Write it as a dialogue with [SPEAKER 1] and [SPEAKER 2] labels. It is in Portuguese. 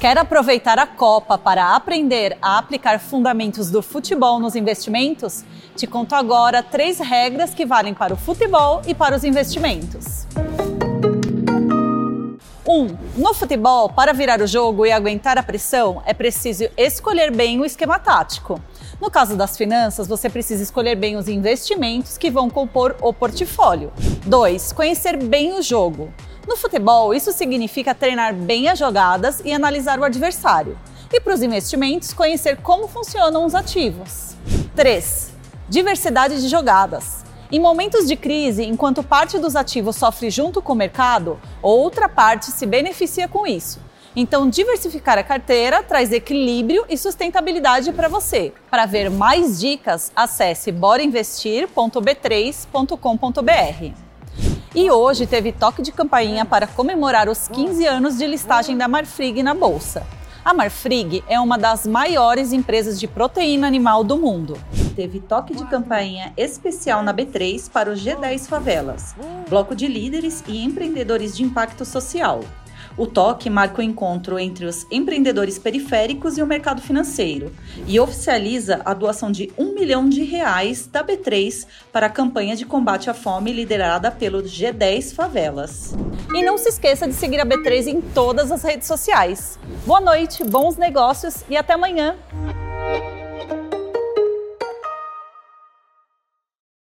[SPEAKER 1] Quer aproveitar a Copa para aprender a aplicar fundamentos do futebol nos investimentos? Te conto agora três regras que valem para o futebol e para os investimentos. 1. Um, no futebol, para virar o jogo e aguentar a pressão, é preciso escolher bem o esquema tático. No caso das finanças, você precisa escolher bem os investimentos que vão compor o portfólio. 2. Conhecer bem o jogo. No futebol, isso significa treinar bem as jogadas e analisar o adversário. E para os investimentos, conhecer como funcionam os ativos. 3. Diversidade de jogadas. Em momentos de crise, enquanto parte dos ativos sofre junto com o mercado, outra parte se beneficia com isso. Então, diversificar a carteira traz equilíbrio e sustentabilidade para você. Para ver mais dicas, acesse borainvestir.b3.com.br. E hoje teve toque de campainha para comemorar os 15 anos de listagem da Marfrig na bolsa. A Marfrig é uma das maiores empresas de proteína animal do mundo. Teve toque de campainha especial na B3 para os G10 Favelas, bloco de líderes e empreendedores de impacto social. O toque marca o encontro entre os empreendedores periféricos e o mercado financeiro e oficializa a doação de um milhão de reais da B3 para a campanha de combate à fome liderada pelo G10 Favelas. E não se esqueça de seguir a B3 em todas as redes sociais. Boa noite, bons negócios e até amanhã!